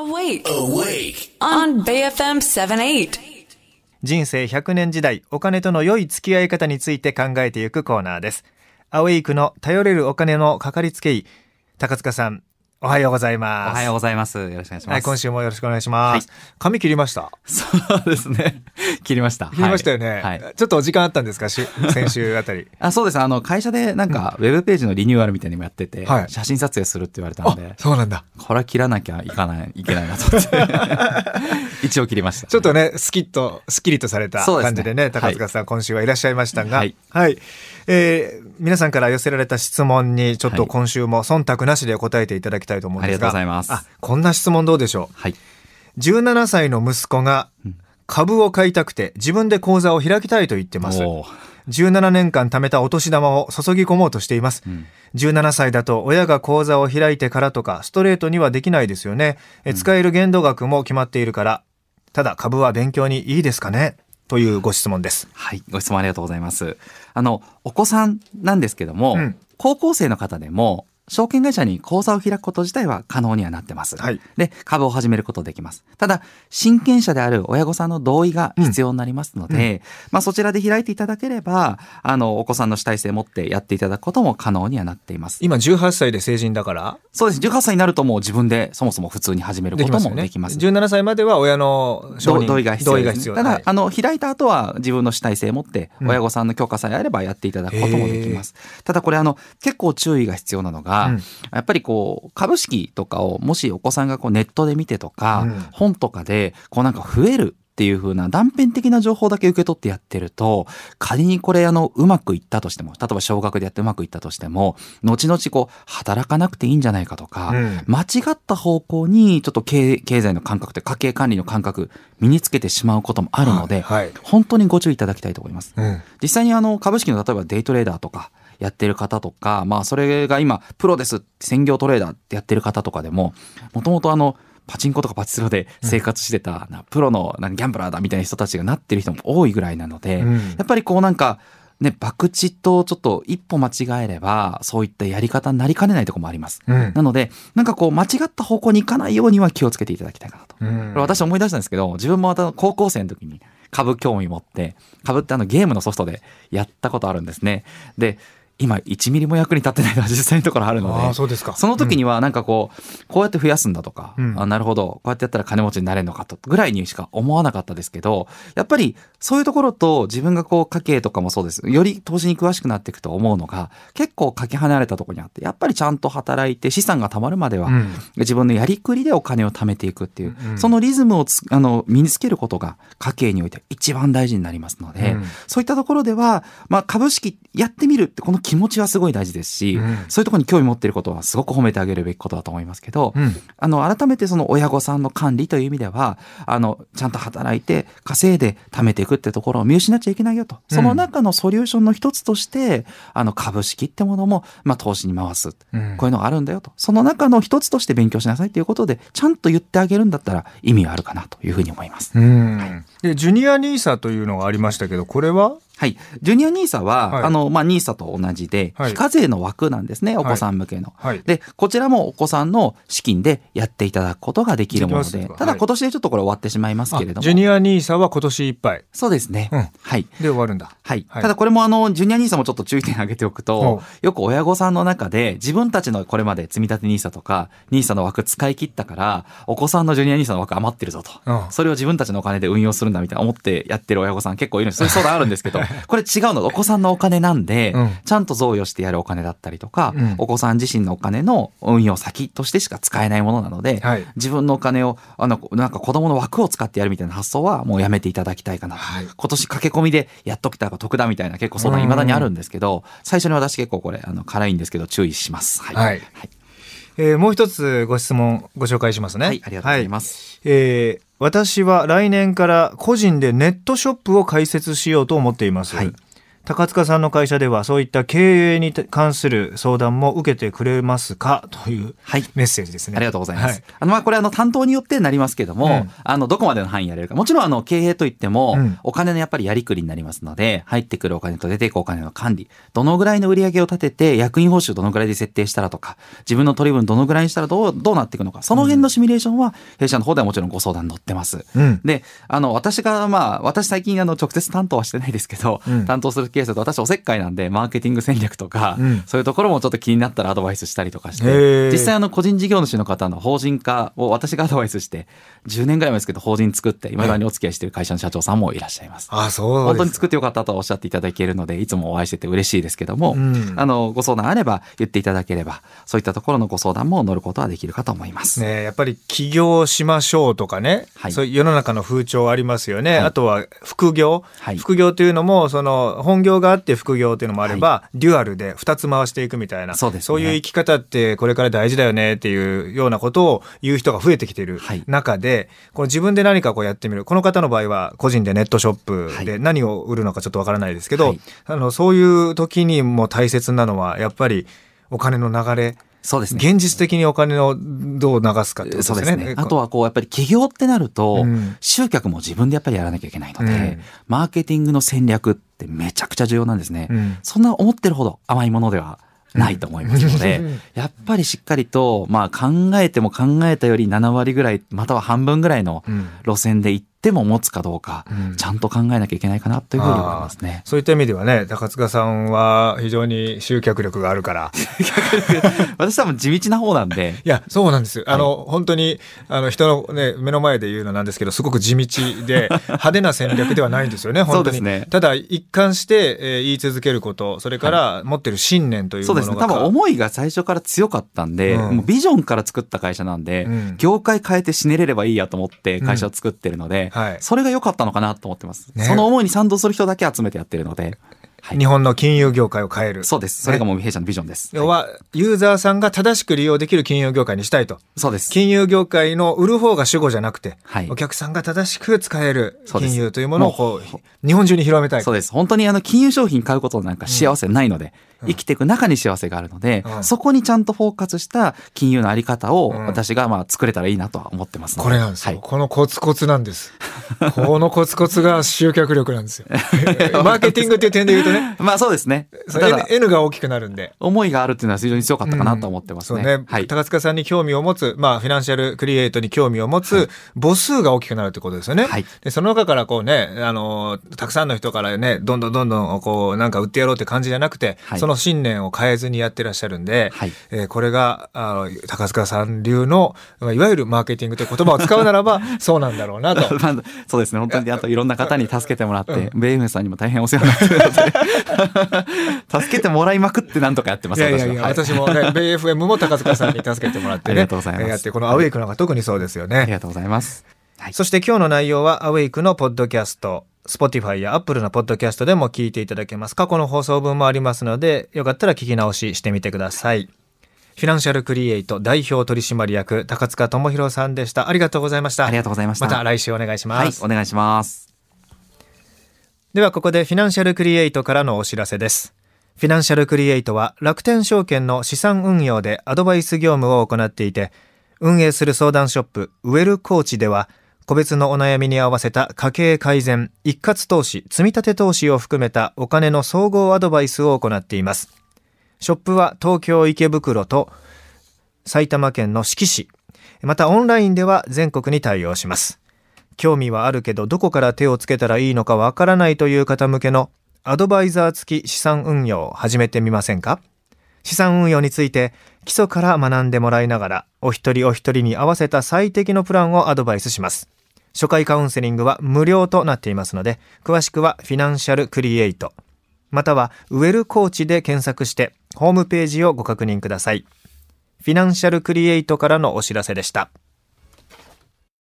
Awake. Awake. On BFM 78. 人生100年時代、お金との良い付き合い方について考えていくコーナーです。アウェイクの頼れるお金のかかりつけ医、高塚さん、おはようございおます。はようございます。よろしくお願いします。はい、今週もよろしくお願いします。髪切りましたそうですね。切りました。切りましたよね、はい。はいちょっとお時間あったんですか？し 先週あたり。あそうです。あの、会社でなんか、ウェブページのリニューアルみたいにもやってて、はい写真撮影するって言われたあので、そうなんだ。これは切らなきゃいかない、いけないなと思って。一応切りました。ちょっとね、スキッと、スッキリとされた感じでね、はい高塚さん、今週はいらっしゃいましたが、ははいい。えー皆さんから寄せられた質問に、ちょっとはい今週も忖度なしで答えていただきたいと思うんですが、ありがとうございます。あ、こんな質問どうでしょう？はい。17歳の息子が株を買いたくて自分で口座を開きたいと言ってます。おー。17年間貯めたお年玉を注ぎ込もうとしています、ん。17歳だと親が口座を開いてからとかストレートにはできないですよね。え使える限度額も決まっているからただ株は勉強にいいですかね？というご質問です。はい。ご質問ありがとうございます。あの、お子さんなんですけども、うん。高校生の方でも、証券会社に口座を開くこと自体は可能にはなってます。はいで、株を始めることできます。ただ、親権者である親御さんの同意が必要になりますので、まあそちらで開いていただければ、あの、お子さんの主体性を持ってやっていただくことも可能にはなっています。今18歳で成人だから？そうです。18歳になるともう自分でそもそも普通に始めることできますよねもできます。17歳までは親の承認同同意が必要です、ね、必要ただ、はいあの開いた後は自分の主体性を持ってうん親御さんの許可さえあればやっていただくこともできます、ただこれあの結構注意が必要なのが、うん。やっぱりこう株式とかをもしお子さんがこうネットで見てとか、うん。本とかでこうなんか増えるっていう風な断片的な情報だけ受け取ってやってると仮にこれあのうまくいったとしても例えば少額でやってうまくいったとしても後々こう働かなくていいんじゃないかとか、うん。間違った方向にちょっと経経済の感覚というか家計管理の感覚身につけてしまうこともあるので、はい。はい。本当にご注意いただきたいと思います。うん。実際にあの株式の例えばデイトレーダーとかやってる方とか、まあそれが今プロです専業トレーダーってやってる方とかでも、もともとあの、パチンコとかパチスロで生活してた、なプロのなんかギャンブラーだみたいな人たちがなってる人も多いぐらいなので、うんやっぱりこうなんか、ね、博打とちょっと一歩間違えれば、そういったやり方になりかねないところもあります。うんなので、なんかこう間違った方向に行かないようには気をつけていただきたいかなと。うん私思い出したんですけど、自分もまた高校生の時に株興味持って、株ってあのゲームのソフトでやったことあるんですね。で、今1ミリも役に立ってないのは実際のところあるので、そうですか。その時にはなんかこう、こうやって増やすんだとか、うん。あなるほど、こうやってやったら金持ちになれるのかと、ぐらいにしか思わなかったですけど、やっぱりそういうところと自分がこう家計とかもそうです。より投資に詳しくなっていくと思うのが、結構かけ離れたところにあって、やっぱりちゃんと働いて資産が貯まるまでは、うん。自分のやりくりでお金を貯めていくっていう、うん。そのリズムをつあの身につけることが家計において一番大事になりますので、うん。そういったところでは、まあ、株式やってみるってこの気持ちはすごい大事ですし、うん。そういうところに興味持っていることはすごく褒めてあげるべきことだと思いますけど、うん。あの改めてその親御さんの管理という意味ではあのちゃんと働いて稼いで貯めていくってところを見失っちゃいけないよと。その中のソリューションの一つとして、あの株式ってものも、まあ、投資に回す、うん。こういうのがあるんだよと。その中の一つとして勉強しなさいということでちゃんと言ってあげるんだったら意味はあるかなというふうに思います。うん。でジュニアニーサというのがありましたけどこれははい。ジュニアニーサは、はいあの、まあ、ニーサと同じで、はい非課税の枠なんですね、お子さん向けの。はいで、こちらもお子さんの資金でやっていただくことができるものでただはい今年でちょっとこれ終わってしまいますけれども。あジュニアニーサは今年いっぱいそうですね。うんはい。で終わるんだはい。はいただこれもあの、ジュニアニーサもちょっと注意点挙げておくほと、よく親御さんの中で自分たちのこれまで積み立てニーサとか、ニーサの枠使い切ったから、お子さんのジュニアニーサの枠余ってるぞと。うんそれを自分たちのお金で運用するんだみたいな思ってやってる親御さん結構いるんです。そういう相談あるんですけど、これ違うの。お子さんのお金なんで、うんちゃんと贈与してやるお金だったりとか、うんお子さん自身のお金の運用先としてしか使えないものなので、はい自分のお金を、あの、なんか子供の枠を使ってやるみたいな発想はもうやめていただきたいかなと。はい今年駆け込みでやっときた方が得だみたいな結構相談未だにあるんですけど、最初に私結構これ、あの、辛いんですけど注意します。はい。はいはい。えーもう一つご質問ご紹介しますねはいありがとうございますえー私は来年から個人でネットショップを開設しようと思っています、はい。高塚さんの会社ではそういった経営に関する相談も受けてくれますか？というはい。メッセージですね。ありがとうございます。はい。あの、まあ、これあの、担当によってなりますけども、うん。あの、どこまでの範囲やれるか。もちろんあの、経営といっても、うん。お金のやっぱりやりくりになりますので、入ってくるお金と出ていくお金の管理、どのぐらいの売り上げを立てて、役員報酬どのぐらいで設定したらとか、自分の取り分どのぐらいにしたらどう、どうなっていくのか、その辺のシミュレーションは、弊社の方ではもちろんご相談乗ってます。うん。で、あの、私が、まあ、私最近、あの、直接担当はしてないですけど、うん。担当するケースだと、私おせっかいなんで、マーケティング戦略とか、うん。そういうところもちょっと気になったらアドバイスしたりとかして、実際あの、個人事業主の方の法人化を私がアドバイスして、10年ぐらい前ですけど、法人作って、未だにお付き合いしている会社の社長さんもいらっしゃいます。あ、そうです。本当に作ってよかったとおっしゃっていただけるので、いつもお会いしてて嬉しいですけども、うん。あの、ご相談あれば言っていただければ、そういったところのご相談も乗ることはできるかと思います。ね、やっぱり起業しましょうとかね、はい。そういう世の中の風潮ありますよね、はい。あとは副業、はい。副業というのもその本業があって副業というのもあれば、デュアルで2つ回していくみたいなそうですね。いう生き方ってこれから大事だよねっていうようなことを言う人が増えてきているはい。中で、この自分で何かこうやってみる。この方の場合は個人でネットショップではい。何を売るのかちょっとわからないですけど、はい。あのそういう時にも大切なのはやっぱりお金の流れそうですね。現実的にお金をどう流すかってことでね。そうですすね。あとはこうやっぱり起業ってなると、うん。集客も自分でやっぱりやらなきゃいけないので、うん。マーケティングの戦略ってめちゃくちゃ重要なんですね。うん。そんな思ってるほど甘いものではないと思いますので、うん。やっぱりしっかりと、まあ考えても考えたより7割ぐらい、または半分ぐらいのうん。路線で行っても持つかどうか、うんちゃんと考えなきゃいけないかなというふうに思いますね。そういった意味ではね、高塚さんは非常に集客力があるから。私多分地道な方なんで、いや、そうなんですよ。あの、本当に、あの、人のね、目の前で言うのなんですけど、すごく地道で、派手な戦略ではないんですよね、本当に。そうですねただ、一貫して、えー言い続けること、それから持ってる信念というものが。そうですね。多分思いが最初から強かったんで、うんもうビジョンから作った会社なんで、うん業界変えて死ねれればいいやと思って会社を作ってるので、うんはい。それが良かったのかなと思ってます。ね。その思いに賛同する人だけ集めてやってるので、はい日本の金融業界を変える。そうです。それがもう弊社のビジョンです。要は、ユーザーさんが正しく利用できる金融業界にしたいと。そうです。金融業界の売る方が主語じゃなくて、はいお客さんが正しく使える金融というものをこもう日本中に広めたい。そうです。本当にあの金融商品買うことなんか幸せないので、生きていく中に幸せがあるので、うんそこにちゃんとフォーカスした金融のあり方をうん私がまあ作れたらいいなとは思ってますのでこれなんですよ、はいこのコツコツなんです。このコツコツが集客力なんですよ。マーケティングっていう点で言うとね、まあそうですね。N, N が大きくなるんで。思いがあるっていうのは非常に強かったかなと思ってますね。そうね、はい。高塚さんに興味を持つ、まあ、フィナンシャルクリエイトに興味を持つ母数が大きくなるってことですよね。はいで、その中からこうね、あの、たくさんの人からね、どんどんどんどん、こう、なんか売ってやろうって感じじゃなくて、はいその信念を変えずにやってらっしゃるんで、はいえーこれが、あの高塚さん流の、まあいわゆるマーケティングという言葉を使うならば、そうなんだろうなと。まあそうですね。本当にあといろんな方に助けてもらって、ベイフンさんにも大変お世話になってるので、助けてもらいまくってなんとかやってます。いやいやいや、ははい私もね、ベイ FM も高塚さんに助けてもらってね。ありがとうございますやって、このアウェイクなんか特にそうですよね。ありがとうございます。はい。そして今日の内容はアウェイクのポッドキャスト、Spotify や Apple のポッドキャストでも聞いていただけます。過去の放送分もありますので、よかったら聞き直ししてみてください。フィナンシャルクリエイト代表取締役高塚智博さんでした。ありがとうございました。ありがとうございましたまた来週お願いしはいま。す。お願いします。ではここでフィナンシャルクリエイトからのお知らせです。フィナンシャルクリエイトは楽天証券の資産運用でアドバイス業務を行っていて、運営する相談ショップウェルコーチでは、個別のお悩みに合わせた家計改善、一括投資、積立投資を含めたお金の総合アドバイスを行っています。ショップは東京池袋と埼玉県の志木市、またオンラインでは全国に対応します。興味はあるけどどこから手をつけたらいいのかわからないという方向けのアドバイザー付き資産運用を始めてみませんか？資産運用について基礎から学んでもらいながらお一人お一人に合わせた最適のプランをアドバイスします。初回カウンセリングは無料となっていますので詳しくはフィナンシャルクリエイトまたはウェルコーチで検索してホームページをご確認ください。フィナンシャルクリエイトからのお知らせでした。